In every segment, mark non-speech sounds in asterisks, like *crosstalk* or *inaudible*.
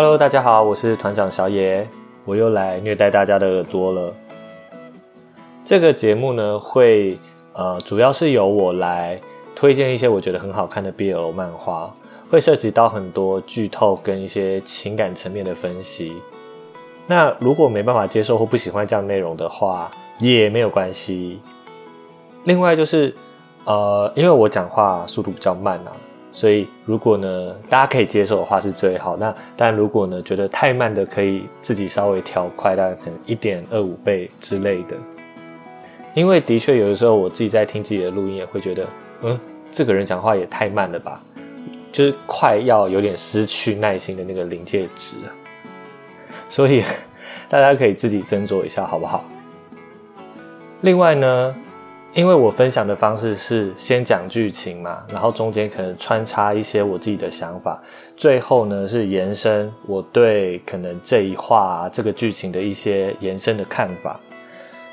Hello，大家好，我是团长小野，我又来虐待大家的耳朵了。这个节目呢，会呃，主要是由我来推荐一些我觉得很好看的 BL 漫画，会涉及到很多剧透跟一些情感层面的分析。那如果没办法接受或不喜欢这样内容的话，也没有关系。另外就是，呃，因为我讲话速度比较慢啊，所以如果呢大家可以接受的话是最好。那但如果呢觉得太慢的，可以自己稍微调快，大概可能一点二五倍之类的。因为的确有的时候我自己在听自己的录音，也会觉得，嗯，这个人讲话也太慢了吧，就是快要有点失去耐心的那个临界值。所以 *laughs* 大家可以自己斟酌一下，好不好？另外呢，因为我分享的方式是先讲剧情嘛，然后中间可能穿插一些我自己的想法，最后呢是延伸我对可能这一话这个剧情的一些延伸的看法，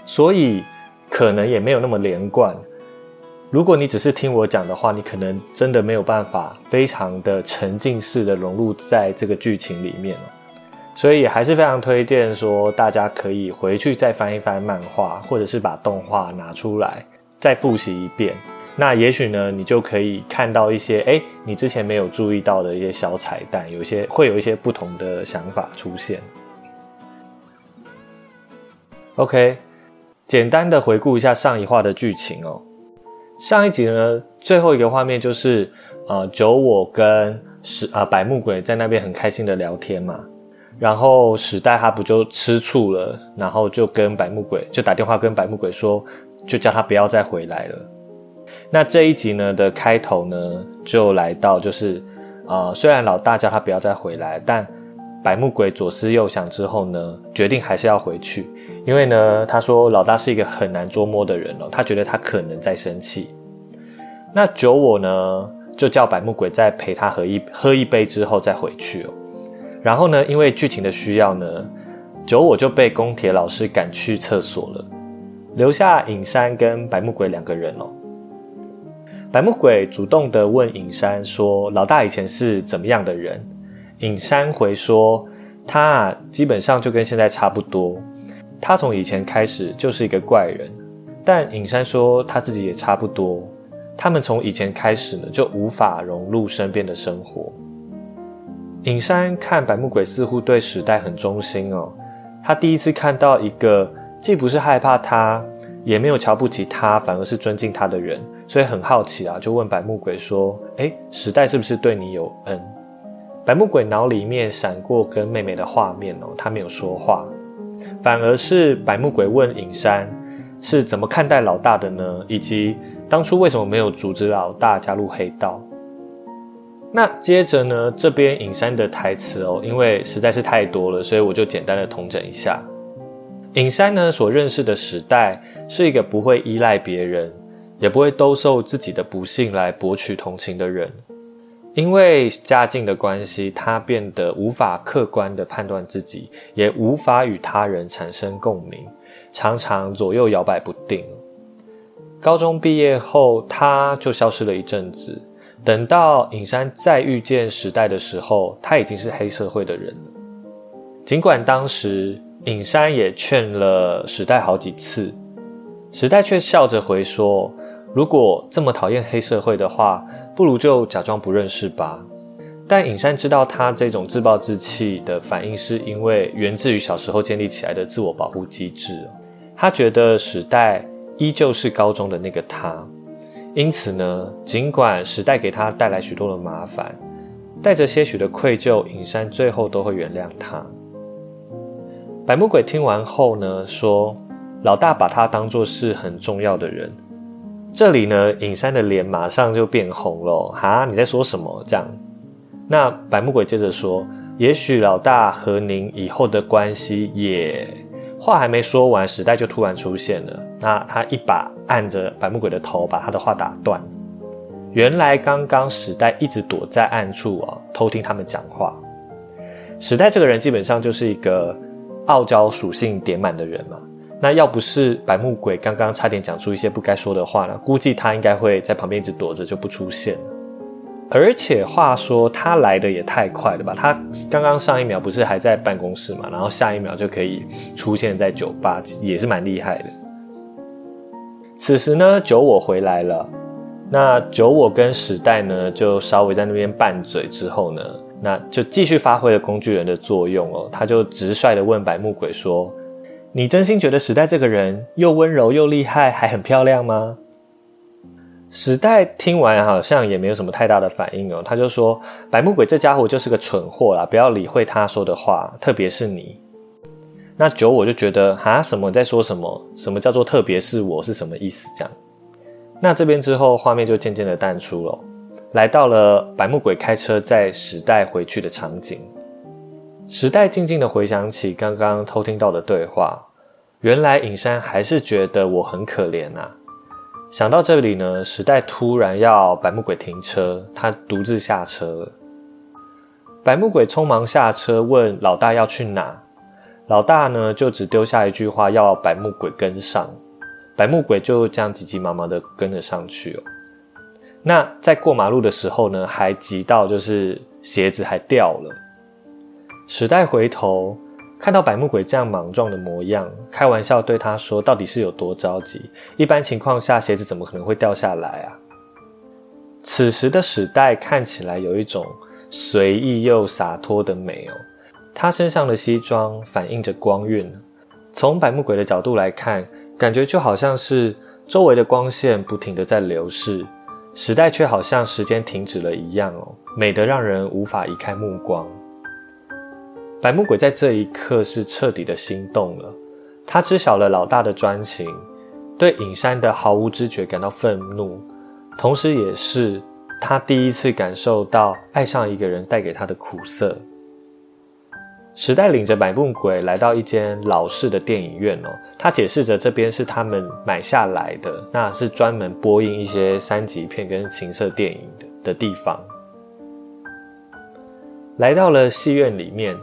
所以可能也没有那么连贯。如果你只是听我讲的话，你可能真的没有办法非常的沉浸式的融入在这个剧情里面。所以还是非常推荐说，大家可以回去再翻一翻漫画，或者是把动画拿出来。再复习一遍。那也许呢，你就可以看到一些哎，你之前没有注意到的一些小彩蛋，有一些会有一些不同的想法出现。OK，简单的回顾一下上一话的剧情哦。上一集呢，最后一个画面就是呃，九我跟是啊百目鬼在那边很开心的聊天嘛。然后史代他不就吃醋了，然后就跟白木鬼就打电话跟白木鬼说，就叫他不要再回来了。那这一集呢的开头呢，就来到就是啊，虽然老大叫他不要再回来，但白木鬼左思右想之后呢，决定还是要回去，因为呢，他说老大是一个很难捉摸的人哦，他觉得他可能在生气。那九我呢，就叫白木鬼再陪他喝一喝一杯之后再回去哦。然后呢，因为剧情的需要呢，九我就被宫铁老师赶去厕所了，留下影山跟白木鬼两个人哦。白木鬼主动的问影山说：“老大以前是怎么样的人？”影山回说：“他啊基本上就跟现在差不多，他从以前开始就是一个怪人。”但影山说他自己也差不多，他们从以前开始呢就无法融入身边的生活。影山看白木鬼似乎对时代很忠心哦，他第一次看到一个既不是害怕他，也没有瞧不起他，反而是尊敬他的人，所以很好奇啊，就问白木鬼说：“哎，时代是不是对你有恩？”白木鬼脑里面闪过跟妹妹的画面哦，他没有说话，反而是白木鬼问影山是怎么看待老大的呢？以及当初为什么没有阻止老大加入黑道？那接着呢，这边影山的台词哦，因为实在是太多了，所以我就简单的统整一下。尹山呢所认识的时代是一个不会依赖别人，也不会兜售自己的不幸来博取同情的人。因为家境的关系，他变得无法客观的判断自己，也无法与他人产生共鸣，常常左右摇摆不定。高中毕业后，他就消失了一阵子。等到尹山再遇见时代的时候，他已经是黑社会的人了。尽管当时尹山也劝了时代好几次，时代却笑着回说：“如果这么讨厌黑社会的话，不如就假装不认识吧。”但尹山知道他这种自暴自弃的反应，是因为源自于小时候建立起来的自我保护机制。他觉得时代依旧是高中的那个他。因此呢，尽管时代给他带来许多的麻烦，带着些许的愧疚，尹山最后都会原谅他。白木鬼听完后呢，说：“老大把他当作是很重要的人。”这里呢，尹山的脸马上就变红了。哈，你在说什么？这样？那白木鬼接着说：“也许老大和您以后的关系也……”话还没说完，时代就突然出现了。那他一把按着白木鬼的头，把他的话打断。原来刚刚时代一直躲在暗处啊，偷听他们讲话。时代这个人基本上就是一个傲娇属性点满的人嘛。那要不是白木鬼刚刚差点讲出一些不该说的话呢，估计他应该会在旁边一直躲着就不出现。而且话说他来的也太快了吧？他刚刚上一秒不是还在办公室嘛，然后下一秒就可以出现在酒吧，也是蛮厉害的。此时呢，酒我回来了，那酒我跟史代呢就稍微在那边拌嘴之后呢，那就继续发挥了工具人的作用哦。他就直率的问白木鬼说：“你真心觉得史代这个人又温柔又厉害，还很漂亮吗？”史代听完好像也没有什么太大的反应哦，他就说：“白木鬼这家伙就是个蠢货啦，不要理会他说的话，特别是你。”那九我就觉得啊，什么在说什么？什么叫做特别是我是什么意思？这样，那这边之后画面就渐渐的淡出了，来到了白木鬼开车载时代回去的场景。时代静静的回想起刚刚偷听到的对话，原来尹山还是觉得我很可怜呐。想到这里呢，时代突然要白木鬼停车，他独自下车。白木鬼匆忙下车，问老大要去哪。老大呢就只丢下一句话，要白木鬼跟上。白木鬼就这样急急忙忙的跟了上去哦。那在过马路的时候呢，还急到就是鞋子还掉了。时代回头。看到百木鬼这样莽撞的模样，开玩笑对他说：“到底是有多着急？一般情况下，鞋子怎么可能会掉下来啊？”此时的史代看起来有一种随意又洒脱的美哦。他身上的西装反映着光晕，从百木鬼的角度来看，感觉就好像是周围的光线不停的在流逝，时代却好像时间停止了一样哦，美得让人无法移开目光。白木鬼在这一刻是彻底的心动了，他知晓了老大的专情，对隐山的毫无知觉感到愤怒，同时也是他第一次感受到爱上一个人带给他的苦涩。时代领着白木鬼来到一间老式的电影院哦，他解释着这边是他们买下来的，那是专门播映一些三级片跟情色电影的的地方。来到了戏院里面。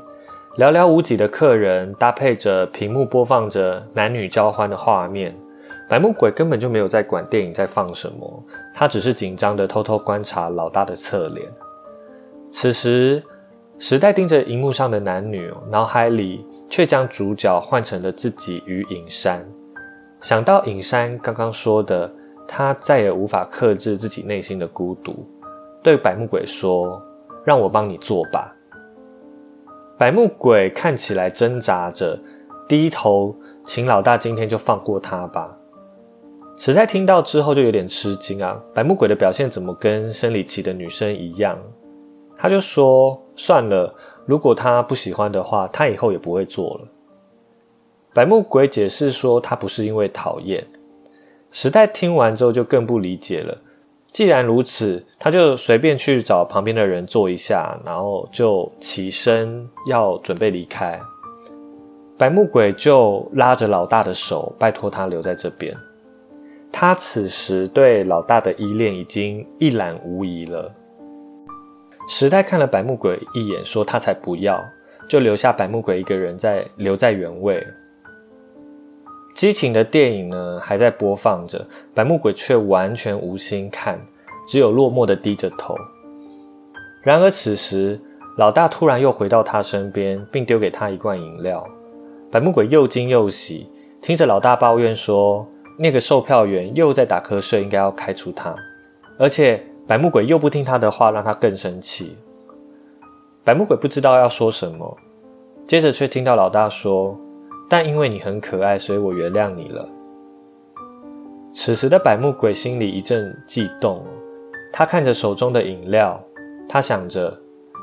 寥寥无几的客人搭配着屏幕播放着男女交欢的画面，白木鬼根本就没有在管电影在放什么，他只是紧张的偷偷观察老大的侧脸。此时，时代盯着荧幕上的男女，脑海里却将主角换成了自己与尹山。想到尹山刚刚说的，他再也无法克制自己内心的孤独，对白木鬼说：“让我帮你做吧。”白木鬼看起来挣扎着，低头，请老大今天就放过他吧。实在听到之后就有点吃惊啊，白木鬼的表现怎么跟生理期的女生一样？他就说算了，如果他不喜欢的话，他以后也不会做了。白木鬼解释说他不是因为讨厌。时代听完之后就更不理解了。既然如此，他就随便去找旁边的人坐一下，然后就起身要准备离开。白木鬼就拉着老大的手，拜托他留在这边。他此时对老大的依恋已经一览无遗了。时代看了白木鬼一眼，说他才不要，就留下白木鬼一个人在留在原位。激情的电影呢还在播放着，白木鬼却完全无心看，只有落寞的低着头。然而此时，老大突然又回到他身边，并丢给他一罐饮料。白木鬼又惊又喜，听着老大抱怨说：“那个售票员又在打瞌睡，应该要开除他。”而且白木鬼又不听他的话，让他更生气。白木鬼不知道要说什么，接着却听到老大说。但因为你很可爱，所以我原谅你了。此时的百木鬼心里一阵悸动，他看着手中的饮料，他想着，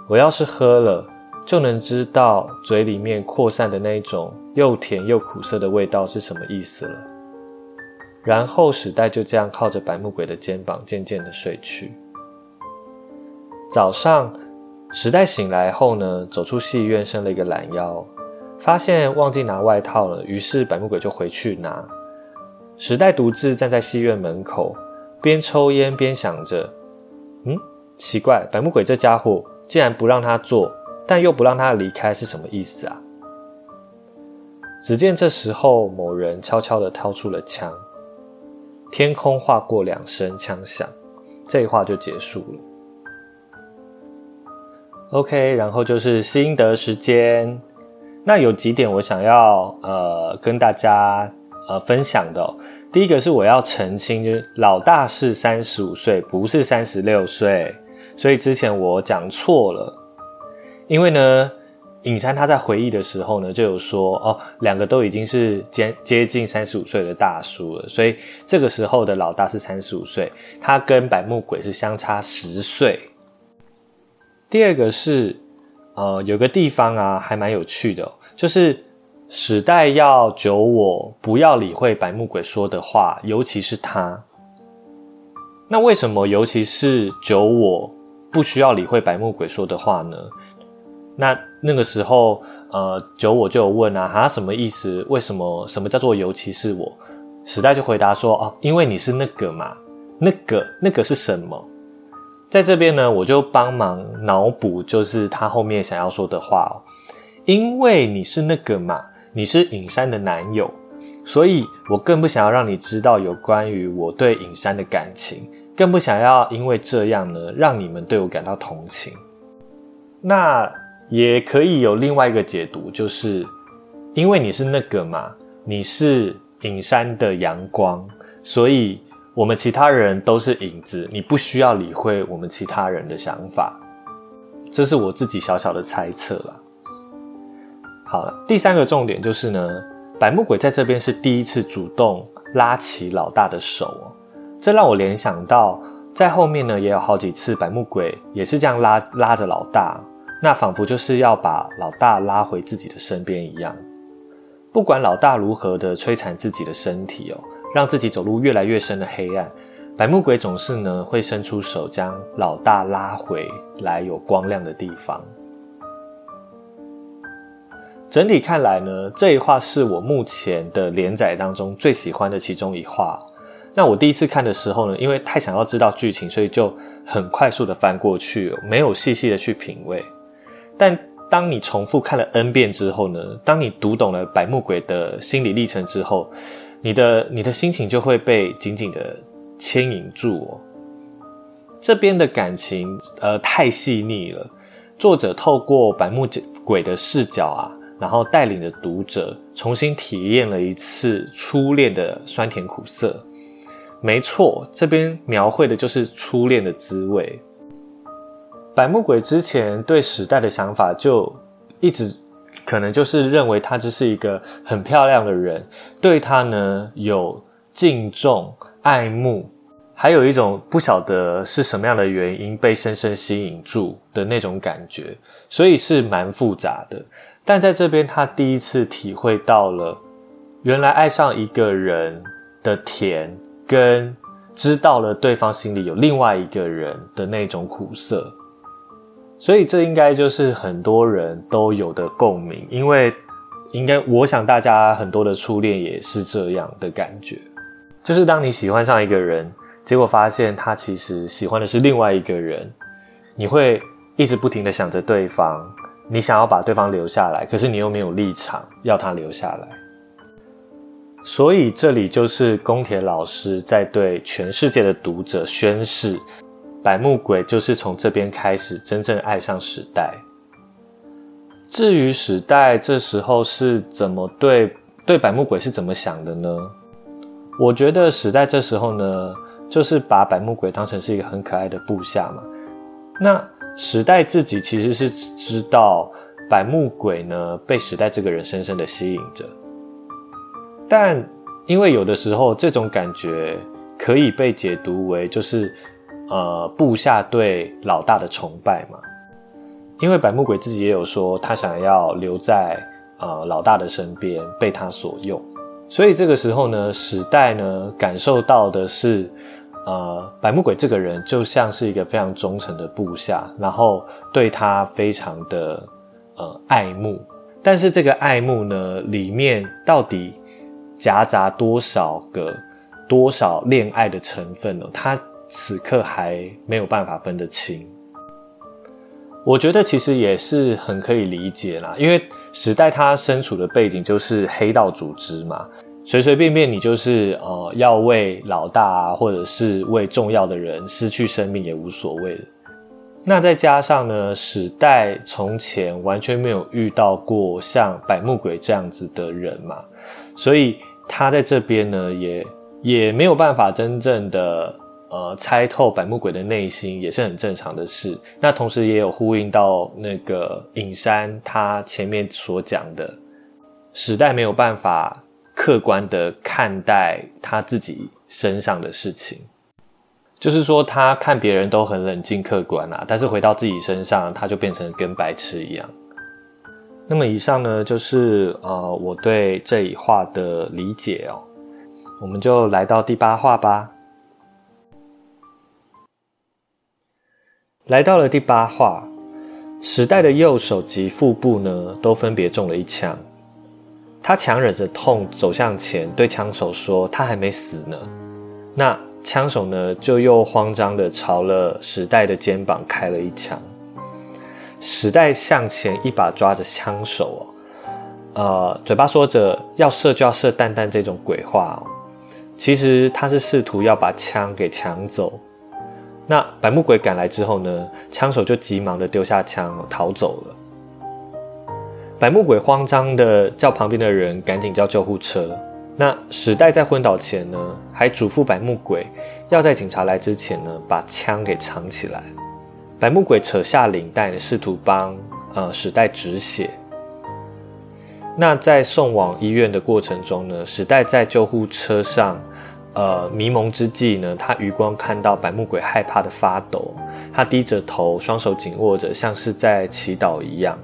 我要是喝了，就能知道嘴里面扩散的那种又甜又苦涩的味道是什么意思了。然后史代就这样靠着白木鬼的肩膀，渐渐的睡去。早上，时代醒来后呢，走出戏院，伸了一个懒腰。发现忘记拿外套了，于是白木鬼就回去拿。时代独自站在戏院门口，边抽烟边想着：“嗯，奇怪，白木鬼这家伙竟然不让他坐，但又不让他离开，是什么意思啊？”只见这时候，某人悄悄地掏出了枪，天空划过两声枪响，这一话就结束了。OK，然后就是心得时间。那有几点我想要呃跟大家呃分享的。第一个是我要澄清，就是老大是三十五岁，不是三十六岁，所以之前我讲错了。因为呢，尹山他在回忆的时候呢，就有说哦，两个都已经是接接近三十五岁的大叔了，所以这个时候的老大是三十五岁，他跟百目鬼是相差十岁。第二个是，呃，有个地方啊，还蛮有趣的，就是史代要九我不要理会白木鬼说的话，尤其是他。那为什么尤其是九我不需要理会白木鬼说的话呢？那那个时候，呃，九我就有问啊，他什么意思？为什么？什么叫做尤其是我？时代就回答说，哦，因为你是那个嘛，那个那个是什么？在这边呢，我就帮忙脑补，就是他后面想要说的话哦。因为你是那个嘛，你是尹山的男友，所以我更不想要让你知道有关于我对尹山的感情，更不想要因为这样呢，让你们对我感到同情。那也可以有另外一个解读，就是因为你是那个嘛，你是尹山的阳光，所以。我们其他人都是影子，你不需要理会我们其他人的想法，这是我自己小小的猜测啦。好了，第三个重点就是呢，百目鬼在这边是第一次主动拉起老大的手哦，这让我联想到在后面呢也有好几次百目鬼也是这样拉拉着老大，那仿佛就是要把老大拉回自己的身边一样，不管老大如何的摧残自己的身体哦。让自己走入越来越深的黑暗，百目鬼总是呢会伸出手将老大拉回来有光亮的地方。整体看来呢，这一话是我目前的连载当中最喜欢的其中一话。那我第一次看的时候呢，因为太想要知道剧情，所以就很快速的翻过去，没有细细的去品味。但当你重复看了 N 遍之后呢，当你读懂了百目鬼的心理历程之后，你的你的心情就会被紧紧的牵引住哦。这边的感情呃太细腻了，作者透过百目鬼的视角啊，然后带领着读者重新体验了一次初恋的酸甜苦涩。没错，这边描绘的就是初恋的滋味。百目鬼之前对时代的想法就一直。可能就是认为他就是一个很漂亮的人，对他呢有敬重、爱慕，还有一种不晓得是什么样的原因被深深吸引住的那种感觉，所以是蛮复杂的。但在这边，他第一次体会到了原来爱上一个人的甜，跟知道了对方心里有另外一个人的那种苦涩。所以这应该就是很多人都有的共鸣，因为应该我想大家很多的初恋也是这样的感觉，就是当你喜欢上一个人，结果发现他其实喜欢的是另外一个人，你会一直不停的想着对方，你想要把对方留下来，可是你又没有立场要他留下来，所以这里就是宫田老师在对全世界的读者宣誓。百目鬼就是从这边开始真正爱上时代。至于时代这时候是怎么对对百目鬼是怎么想的呢？我觉得时代这时候呢，就是把百目鬼当成是一个很可爱的部下嘛。那时代自己其实是知道百目鬼呢被时代这个人深深的吸引着，但因为有的时候这种感觉可以被解读为就是。呃，部下对老大的崇拜嘛，因为百目鬼自己也有说，他想要留在呃老大的身边，被他所用。所以这个时候呢，史代呢感受到的是，呃，百目鬼这个人就像是一个非常忠诚的部下，然后对他非常的呃爱慕。但是这个爱慕呢，里面到底夹杂多少个多少恋爱的成分呢？他。此刻还没有办法分得清，我觉得其实也是很可以理解啦，因为时代他身处的背景就是黑道组织嘛，随随便便你就是呃要为老大或者是为重要的人失去生命也无所谓。那再加上呢，史代从前完全没有遇到过像百目鬼这样子的人嘛，所以他在这边呢，也也没有办法真正的呃猜透百目鬼的内心，也是很正常的事。那同时也有呼应到那个隐山他前面所讲的，时代没有办法客观的看待他自己身上的事情。就是说，他看别人都很冷静客观啊，但是回到自己身上，他就变成跟白痴一样。那么以上呢，就是呃我对这一话的理解哦。我们就来到第八话吧。来到了第八话，时代的右手及腹部呢，都分别中了一枪。他强忍着痛走向前，对枪手说：“他还没死呢。”那。枪手呢，就又慌张的朝了时代的肩膀开了一枪。时代向前一把抓着枪手哦，呃，嘴巴说着要射就要射蛋蛋这种鬼话哦，其实他是试图要把枪给抢走。那白木鬼赶来之后呢，枪手就急忙的丢下枪逃走了。白木鬼慌张的叫旁边的人赶紧叫救护车。那史代在昏倒前呢，还嘱咐百目鬼，要在警察来之前呢，把枪给藏起来。百目鬼扯下领带，试图帮呃史代止血。那在送往医院的过程中呢，史代在救护车上，呃迷蒙之际呢，他余光看到白目鬼害怕的发抖，他低着头，双手紧握着，像是在祈祷一样。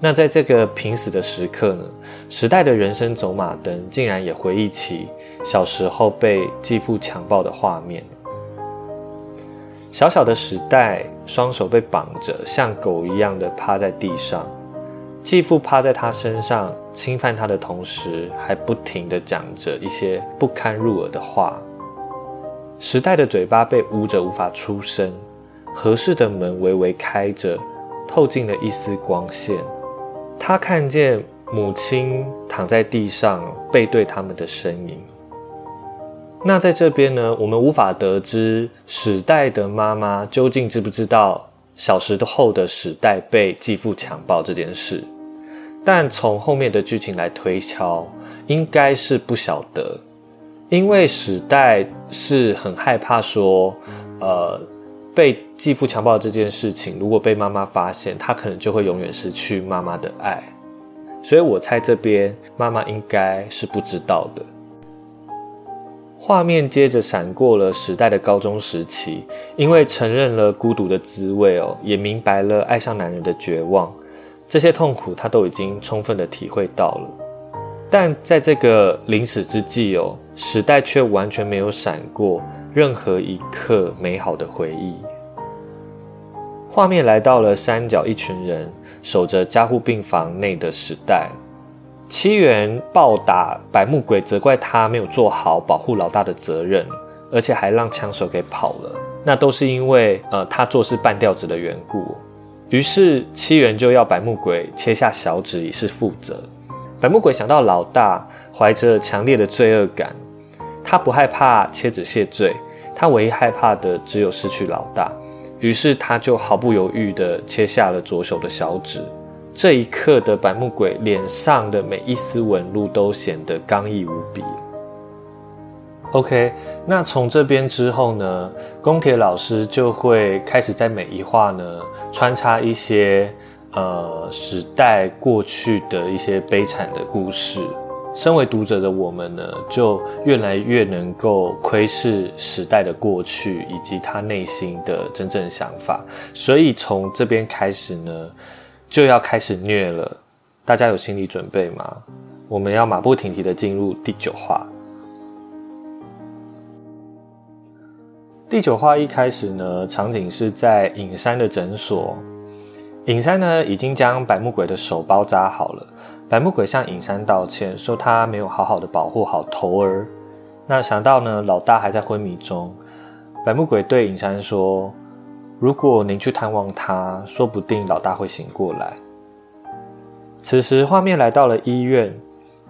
那在这个濒死的时刻呢，时代的人生走马灯竟然也回忆起小时候被继父强暴的画面。小小的时代，双手被绑着，像狗一样的趴在地上，继父趴在他身上侵犯他的同时，还不停的讲着一些不堪入耳的话。时代的嘴巴被捂着，无法出声。合适的门微微开着，透进了一丝光线。他看见母亲躺在地上，背对他们的身影。那在这边呢，我们无法得知史代的妈妈究竟知不知道小时候的史代被继父强暴这件事。但从后面的剧情来推敲，应该是不晓得，因为史代是很害怕说，呃。被继父强暴这件事情，如果被妈妈发现，他可能就会永远失去妈妈的爱。所以我猜这边妈妈应该是不知道的。画面接着闪过了时代的高中时期，因为承认了孤独的滋味哦，也明白了爱上男人的绝望，这些痛苦他都已经充分的体会到了。但在这个临死之际哦，时代却完全没有闪过。任何一刻美好的回忆。画面来到了山脚，一群人守着加护病房内的时代。七元暴打百目鬼，责怪他没有做好保护老大的责任，而且还让枪手给跑了。那都是因为呃他做事半吊子的缘故。于是七元就要百目鬼切下小指以示负责。百目鬼想到老大，怀着强烈的罪恶感。他不害怕切子谢罪，他唯一害怕的只有失去老大。于是他就毫不犹豫地切下了左手的小指。这一刻的百目鬼脸上的每一丝纹路都显得刚毅无比。OK，那从这边之后呢，宫铁老师就会开始在每一画呢穿插一些呃时代过去的一些悲惨的故事。身为读者的我们呢，就越来越能够窥视时代的过去以及他内心的真正想法。所以从这边开始呢，就要开始虐了。大家有心理准备吗？我们要马不停蹄的进入第九话。第九话一开始呢，场景是在隐山的诊所。隐山呢，已经将百目鬼的手包扎好了。百目鬼向隐山道歉，说他没有好好的保护好头儿。那想到呢，老大还在昏迷中，百目鬼对隐山说：“如果您去探望他，说不定老大会醒过来。”此时画面来到了医院，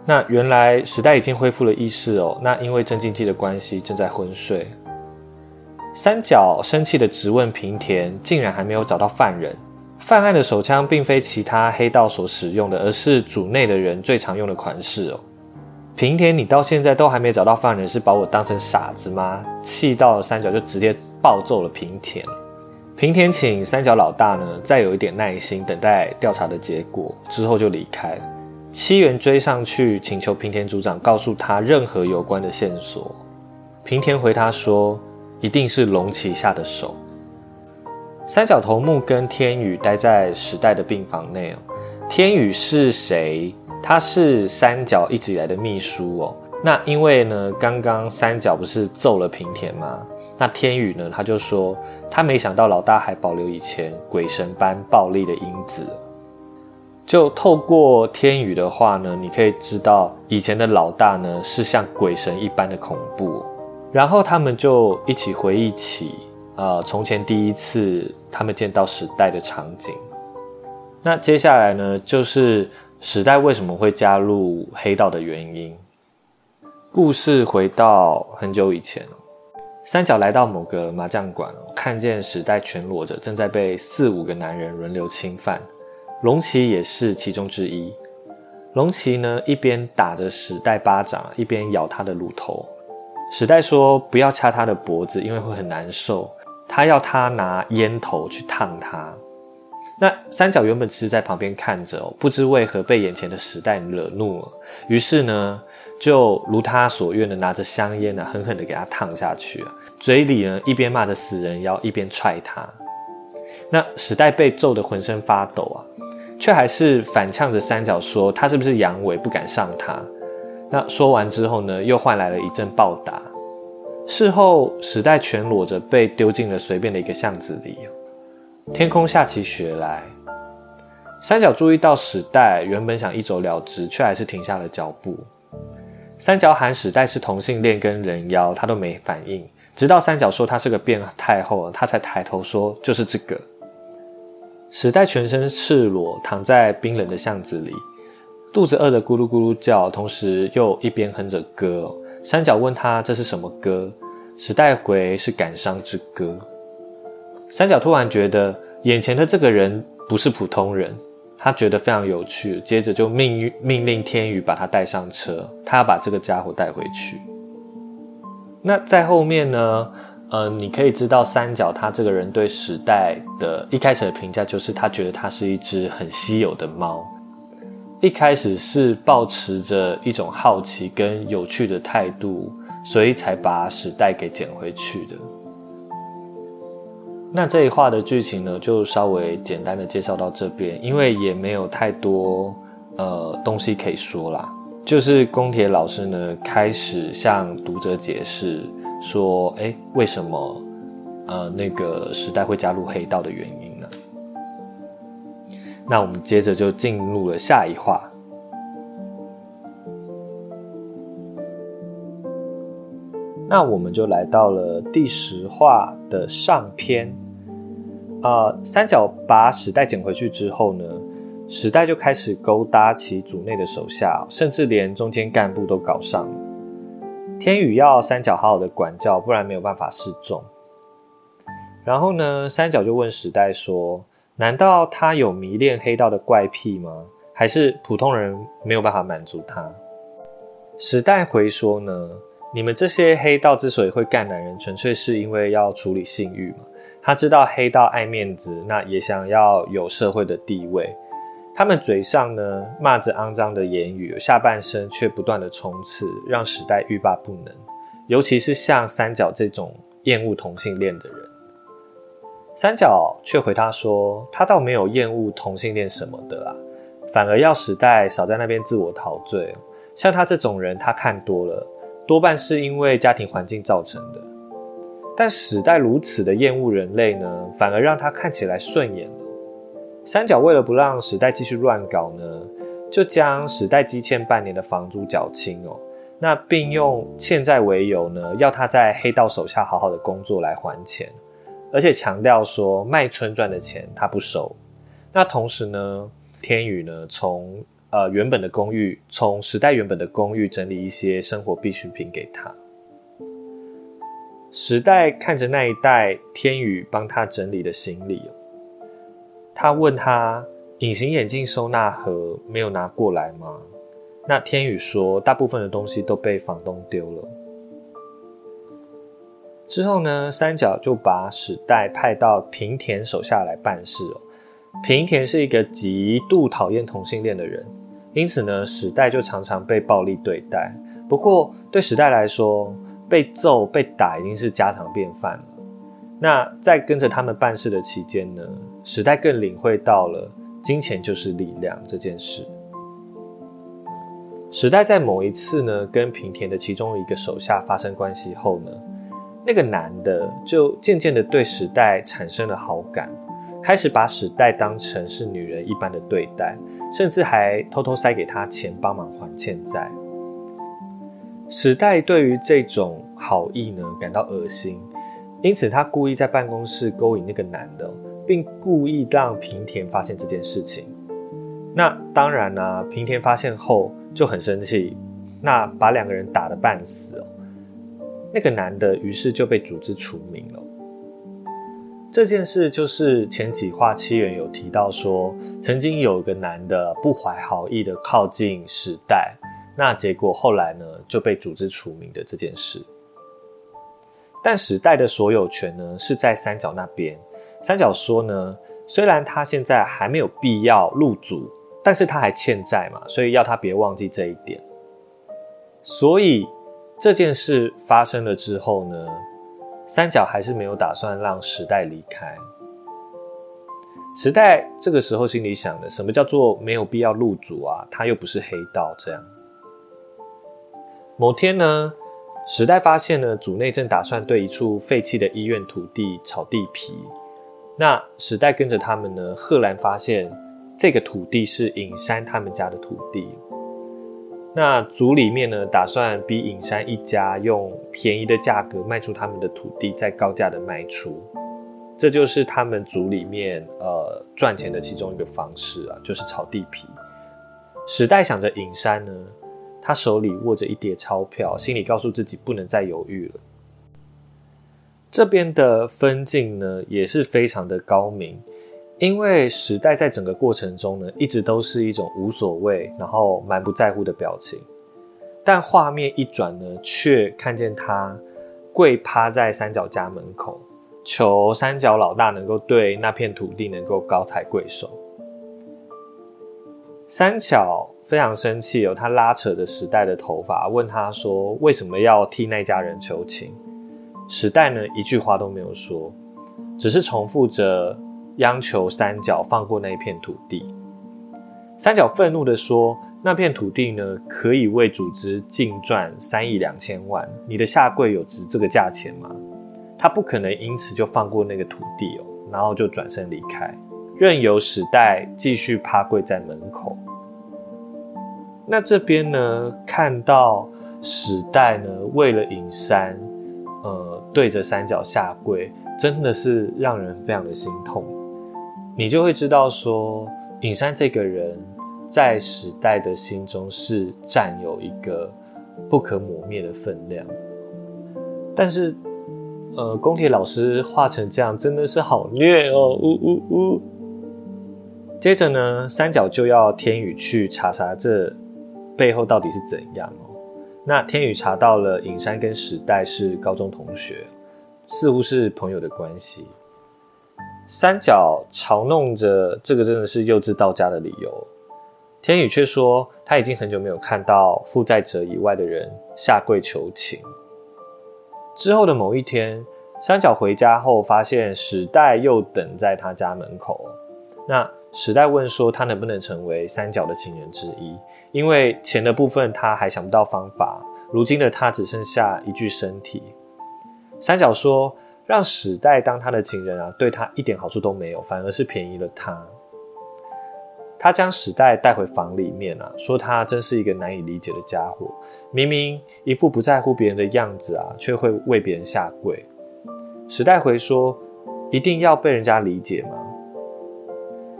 那原来时代已经恢复了意识哦。那因为镇静剂的关系，正在昏睡。三角生气的质问平田，竟然还没有找到犯人。犯案的手枪并非其他黑道所使用的，而是组内的人最常用的款式哦。平田，你到现在都还没找到犯人，是把我当成傻子吗？气到三角就直接暴揍了平田。平田请三角老大呢，再有一点耐心，等待调查的结果之后就离开。七元追上去，请求平田组长告诉他任何有关的线索。平田回他说：“一定是龙旗下的手。”三角头目跟天宇待在时代的病房内哦。天宇是谁？他是三角一直以来的秘书哦。那因为呢，刚刚三角不是揍了平田吗？那天宇呢，他就说他没想到老大还保留以前鬼神般暴力的因子。就透过天宇的话呢，你可以知道以前的老大呢是像鬼神一般的恐怖。然后他们就一起回忆起。呃，从前第一次他们见到时代的场景，那接下来呢，就是时代为什么会加入黑道的原因。故事回到很久以前三角来到某个麻将馆，看见时代全裸着，正在被四五个男人轮流侵犯，龙骑也是其中之一。龙骑呢，一边打着时代巴掌，一边咬他的乳头。史代说：“不要掐他的脖子，因为会很难受。”他要他拿烟头去烫他，那三角原本只是在旁边看着，不知为何被眼前的时代惹怒了，于是呢，就如他所愿的拿着香烟呢，狠狠的给他烫下去啊，嘴里呢一边骂着死人妖，一边踹他。那时代被揍得浑身发抖啊，却还是反呛着三角说他是不是阳痿不敢上他。那说完之后呢，又换来了一阵暴打。事后，时代全裸着被丢进了随便的一个巷子里。天空下起雪来，三角注意到史代原本想一走了之，却还是停下了脚步。三角喊史代是同性恋跟人妖，他都没反应。直到三角说他是个变态后，他才抬头说就是这个。史代全身赤裸躺在冰冷的巷子里，肚子饿得咕噜咕噜叫，同时又一边哼着歌。三角问他这是什么歌，时代回是感伤之歌。三角突然觉得眼前的这个人不是普通人，他觉得非常有趣，接着就命命令天宇把他带上车，他要把这个家伙带回去。那在后面呢？呃，你可以知道三角他这个人对时代的一开始的评价就是他觉得他是一只很稀有的猫。一开始是抱持着一种好奇跟有趣的态度，所以才把史代给捡回去的。那这一话的剧情呢，就稍微简单的介绍到这边，因为也没有太多呃东西可以说啦。就是宫铁老师呢，开始向读者解释说，哎，为什么呃那个时代会加入黑道的原因。那我们接着就进入了下一话。那我们就来到了第十话的上篇。啊，三角把史代捡回去之后呢，史代就开始勾搭其组内的手下，甚至连中间干部都搞上了。天宇要三角好好的管教，不然没有办法示众。然后呢，三角就问史代说。难道他有迷恋黑道的怪癖吗？还是普通人没有办法满足他？时代回说呢？你们这些黑道之所以会干男人，纯粹是因为要处理性欲嘛。他知道黑道爱面子，那也想要有社会的地位。他们嘴上呢骂着肮脏的言语，下半身却不断的冲刺，让时代欲罢不能。尤其是像三角这种厌恶同性恋的人。三角却回他说：“他倒没有厌恶同性恋什么的啊，反而要时代少在那边自我陶醉。像他这种人，他看多了，多半是因为家庭环境造成的。但史代如此的厌恶人类呢，反而让他看起来顺眼。三角为了不让史代继续乱搞呢，就将史代积欠半年的房租缴清哦，那并用欠债为由呢，要他在黑道手下好好的工作来还钱。”而且强调说卖春赚的钱他不收。那同时呢，天宇呢从呃原本的公寓，从时代原本的公寓整理一些生活必需品给他。时代看着那一代天宇帮他整理的行李，他问他隐形眼镜收纳盒没有拿过来吗？那天宇说，大部分的东西都被房东丢了。之后呢，三角就把史代派到平田手下来办事哦。平田是一个极度讨厌同性恋的人，因此呢，史代就常常被暴力对待。不过对史代来说，被揍、被打已经是家常便饭了。那在跟着他们办事的期间呢，史代更领会到了金钱就是力量这件事。史代在某一次呢，跟平田的其中一个手下发生关系后呢。那个男的就渐渐的对时代产生了好感，开始把时代当成是女人一般的对待，甚至还偷偷塞给他钱帮忙还欠债。时代对于这种好意呢感到恶心，因此他故意在办公室勾引那个男的，并故意让平田发现这件事情。那当然啦，平田发现后就很生气，那把两个人打得半死。那个男的于是就被组织除名了。这件事就是前几话七元有提到说，曾经有一个男的不怀好意的靠近时代，那结果后来呢就被组织除名的这件事。但时代的所有权呢是在三角那边。三角说呢，虽然他现在还没有必要入主，但是他还欠债嘛，所以要他别忘记这一点。所以。这件事发生了之后呢，三角还是没有打算让时代离开。时代这个时候心里想的，什么叫做没有必要入主啊？他又不是黑道这样。某天呢，时代发现呢，组内正打算对一处废弃的医院土地炒地皮。那时代跟着他们呢，赫然发现这个土地是隐山他们家的土地。那族里面呢，打算逼隐山一家用便宜的价格卖出他们的土地，再高价的卖出，这就是他们族里面呃赚钱的其中一个方式啊，就是炒地皮。时代想着隐山呢，他手里握着一叠钞票，心里告诉自己不能再犹豫了。这边的分镜呢，也是非常的高明。因为时代在整个过程中呢，一直都是一种无所谓，然后蛮不在乎的表情。但画面一转呢，却看见他跪趴在三角家门口，求三角老大能够对那片土地能够高抬贵手。三角非常生气哦，他拉扯着时代的头发，问他说：“为什么要替那家人求情？”时代呢，一句话都没有说，只是重复着。央求三角放过那一片土地。三角愤怒地说：“那片土地呢，可以为组织净赚三亿两千万。你的下跪有值这个价钱吗？他不可能因此就放过那个土地哦，然后就转身离开，任由史代继续趴跪在门口。那这边呢，看到史代呢，为了隐山，呃，对着三角下跪，真的是让人非常的心痛。”你就会知道，说尹山这个人，在时代的心中是占有一个不可磨灭的分量。但是，呃，宫铁老师画成这样，真的是好虐哦！呜呜呜。接着呢，三角就要天宇去查查这背后到底是怎样哦。那天宇查到了尹山跟时代是高中同学，似乎是朋友的关系。三角嘲弄着这个真的是幼稚到家的理由，天宇却说他已经很久没有看到负债者以外的人下跪求情。之后的某一天，三角回家后发现史代又等在他家门口。那史代问说他能不能成为三角的情人之一，因为钱的部分他还想不到方法。如今的他只剩下一具身体。三角说。让史代当他的情人啊，对他一点好处都没有，反而是便宜了他。他将史代带回房里面啊，说他真是一个难以理解的家伙，明明一副不在乎别人的样子啊，却会为别人下跪。史代回说：“一定要被人家理解吗？”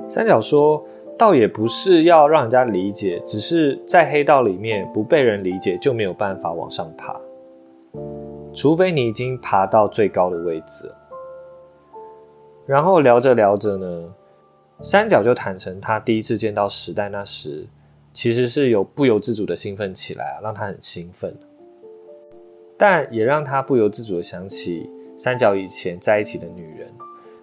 三角说：“倒也不是要让人家理解，只是在黑道里面不被人理解就没有办法往上爬。”除非你已经爬到最高的位置。然后聊着聊着呢，三角就坦诚他第一次见到时代那时，其实是有不由自主的兴奋起来啊，让他很兴奋。但也让他不由自主的想起三角以前在一起的女人，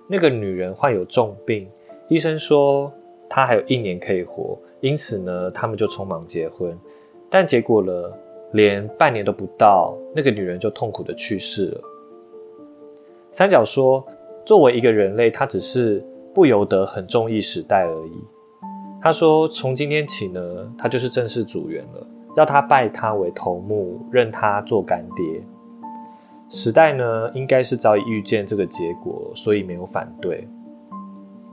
那个女人患有重病，医生说她还有一年可以活，因此呢，他们就匆忙结婚。但结果呢，连半年都不到，那个女人就痛苦的去世了。三角说，作为一个人类，他只是不由得很中意时代而已。他说，从今天起呢，他就是正式组员了。要他拜他为头目，认他做干爹。时代呢，应该是早已预见这个结果，所以没有反对。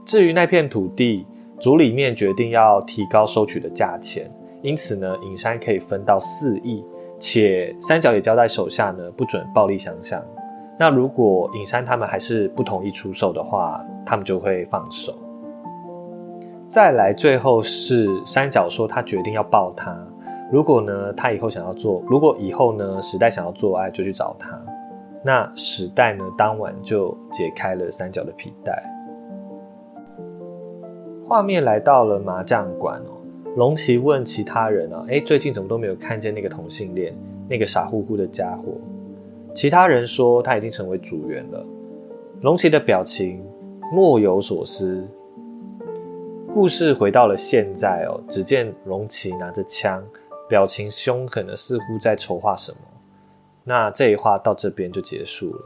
至于那片土地，组里面决定要提高收取的价钱，因此呢，隐山可以分到四亿，且三角也交代手下呢，不准暴力相向。那如果隐山他们还是不同意出售的话，他们就会放手。再来，最后是三角说他决定要抱他。如果呢，他以后想要做，如果以后呢，时代想要做爱，就去找他。那时代呢，当晚就解开了三角的皮带。画面来到了麻将馆，龙骑问其他人啊，哎，最近怎么都没有看见那个同性恋，那个傻乎乎的家伙？其他人说他已经成为主员了。龙骑的表情若有所思。故事回到了现在哦，只见龙骑拿着枪。表情凶狠的，似乎在筹划什么。那这一话到这边就结束了。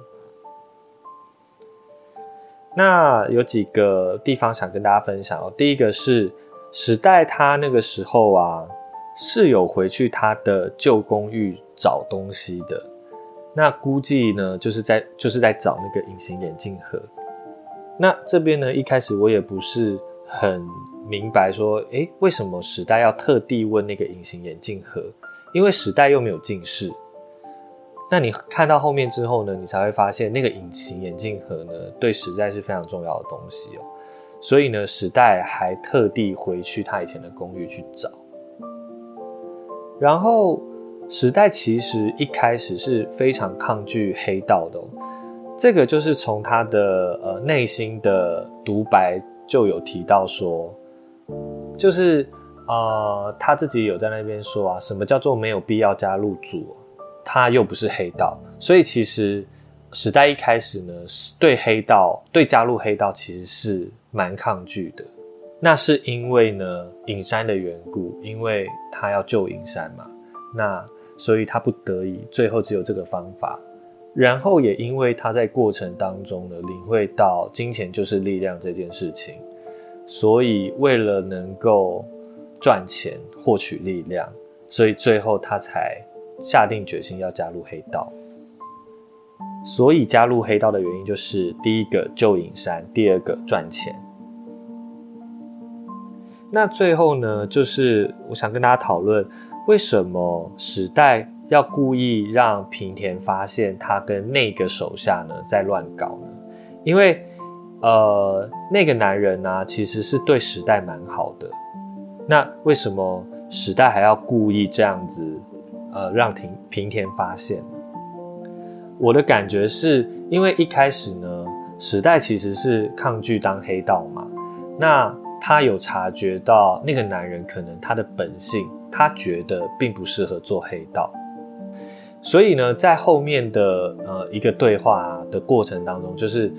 那有几个地方想跟大家分享哦。第一个是时代，他那个时候啊是有回去他的旧公寓找东西的。那估计呢，就是在就是在找那个隐形眼镜盒。那这边呢，一开始我也不是很。明白说，诶，为什么时代要特地问那个隐形眼镜盒？因为时代又没有近视。那你看到后面之后呢，你才会发现那个隐形眼镜盒呢，对时代是非常重要的东西哦。所以呢，时代还特地回去他以前的公寓去找。然后，时代其实一开始是非常抗拒黑道的，这个就是从他的呃内心的独白就有提到说。就是，呃，他自己有在那边说啊，什么叫做没有必要加入组？他又不是黑道，所以其实时代一开始呢，对黑道、对加入黑道其实是蛮抗拒的。那是因为呢，隐山的缘故，因为他要救隐山嘛，那所以他不得已，最后只有这个方法。然后也因为他在过程当中呢，领会到金钱就是力量这件事情。所以，为了能够赚钱、获取力量，所以最后他才下定决心要加入黑道。所以加入黑道的原因就是：第一个救隐山，第二个赚钱。那最后呢，就是我想跟大家讨论，为什么时代要故意让平田发现他跟那个手下呢在乱搞呢？因为。呃，那个男人呢，其实是对时代蛮好的。那为什么时代还要故意这样子，呃，让平平田发现？我的感觉是因为一开始呢，时代其实是抗拒当黑道嘛。那他有察觉到那个男人可能他的本性，他觉得并不适合做黑道。所以呢，在后面的呃一个对话的过程当中，就是。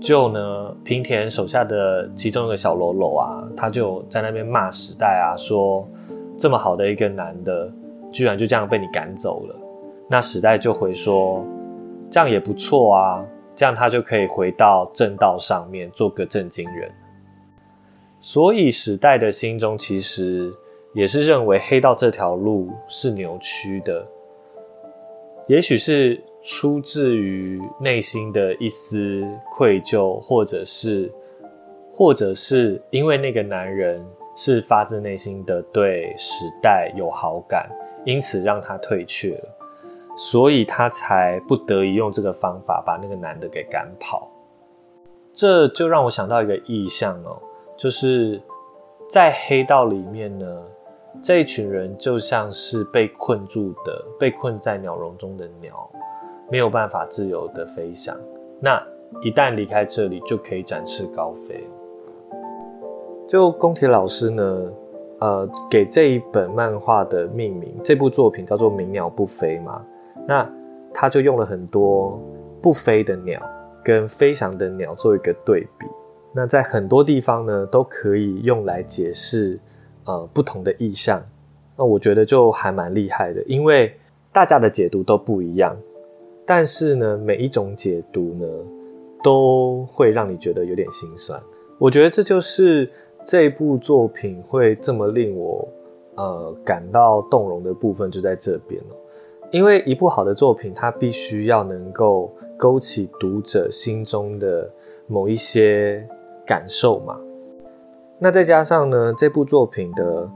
就呢，平田手下的其中一个小喽啰啊，他就在那边骂时代啊，说这么好的一个男的，居然就这样被你赶走了。那时代就回说，这样也不错啊，这样他就可以回到正道上面做个正经人。所以时代的心中其实也是认为黑道这条路是扭曲的，也许是。出自于内心的一丝愧疚，或者是，或者是因为那个男人是发自内心的对时代有好感，因此让他退却了，所以他才不得已用这个方法把那个男的给赶跑。这就让我想到一个意象哦，就是在黑道里面呢，这一群人就像是被困住的，被困在鸟笼中的鸟。没有办法自由的飞翔。那一旦离开这里，就可以展翅高飞。就宫铁老师呢，呃，给这一本漫画的命名，这部作品叫做《鸣鸟不飞》嘛。那他就用了很多不飞的鸟跟飞翔的鸟做一个对比。那在很多地方呢，都可以用来解释呃不同的意象。那我觉得就还蛮厉害的，因为大家的解读都不一样，但是呢，每一种解读呢，都会让你觉得有点心酸。我觉得这就是这部作品会这么令我呃感到动容的部分，就在这边了。因为一部好的作品，它必须要能够勾起读者心中的某一些感受嘛。那再加上呢，这部作品的。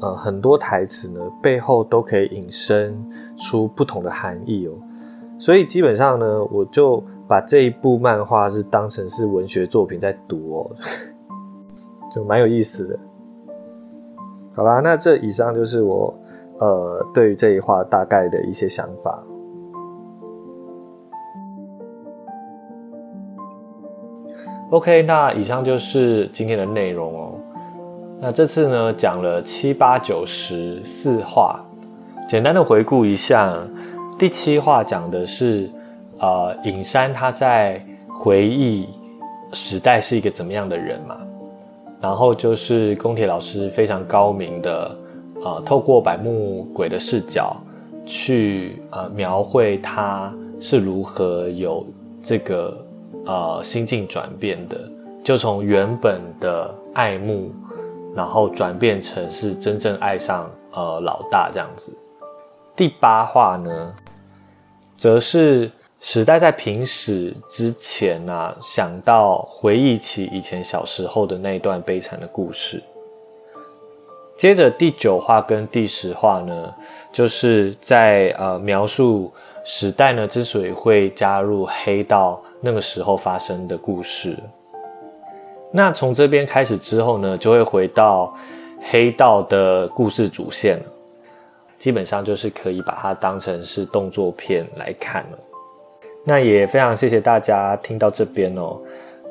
呃，很多台词呢，背后都可以引申出不同的含义哦。所以基本上呢，我就把这一部漫画是当成是文学作品在读哦，*laughs* 就蛮有意思的。好啦，那这以上就是我呃对于这一话大概的一些想法。OK，那以上就是今天的内容哦。那这次呢，讲了七八九十四话，简单的回顾一下，第七话讲的是，呃，隐山他在回忆时代是一个怎么样的人嘛，然后就是宫铁老师非常高明的，呃，透过百目鬼的视角去呃描绘他是如何有这个呃心境转变的，就从原本的爱慕。然后转变成是真正爱上呃老大这样子。第八话呢，则是时代在平史之前啊，想到回忆起以前小时候的那段悲惨的故事。接着第九话跟第十话呢，就是在呃描述时代呢之所以会加入黑道那个时候发生的故事。那从这边开始之后呢，就会回到黑道的故事主线。基本上就是可以把它当成是动作片来看了。那也非常谢谢大家听到这边哦，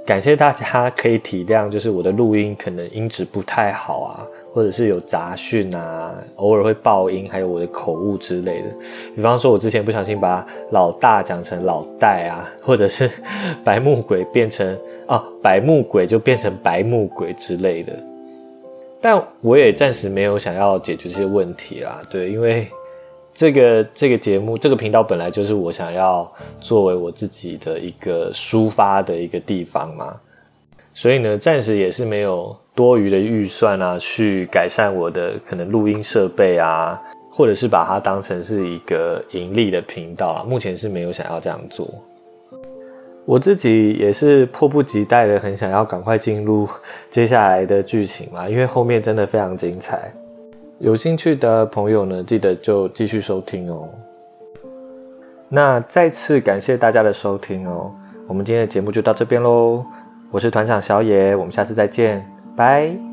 感谢大家可以体谅，就是我的录音可能音质不太好啊，或者是有杂讯啊，偶尔会爆音，还有我的口误之类的。比方说，我之前不小心把老大讲成老戴啊，或者是白木鬼变成。啊，白木鬼就变成白木鬼之类的，但我也暂时没有想要解决这些问题啦。对，因为这个这个节目这个频道本来就是我想要作为我自己的一个抒发的一个地方嘛，所以呢，暂时也是没有多余的预算啊，去改善我的可能录音设备啊，或者是把它当成是一个盈利的频道啊，目前是没有想要这样做。我自己也是迫不及待的，很想要赶快进入 *laughs* 接下来的剧情嘛，因为后面真的非常精彩。有兴趣的朋友呢，记得就继续收听哦。那再次感谢大家的收听哦，我们今天的节目就到这边喽。我是团长小野，我们下次再见，拜。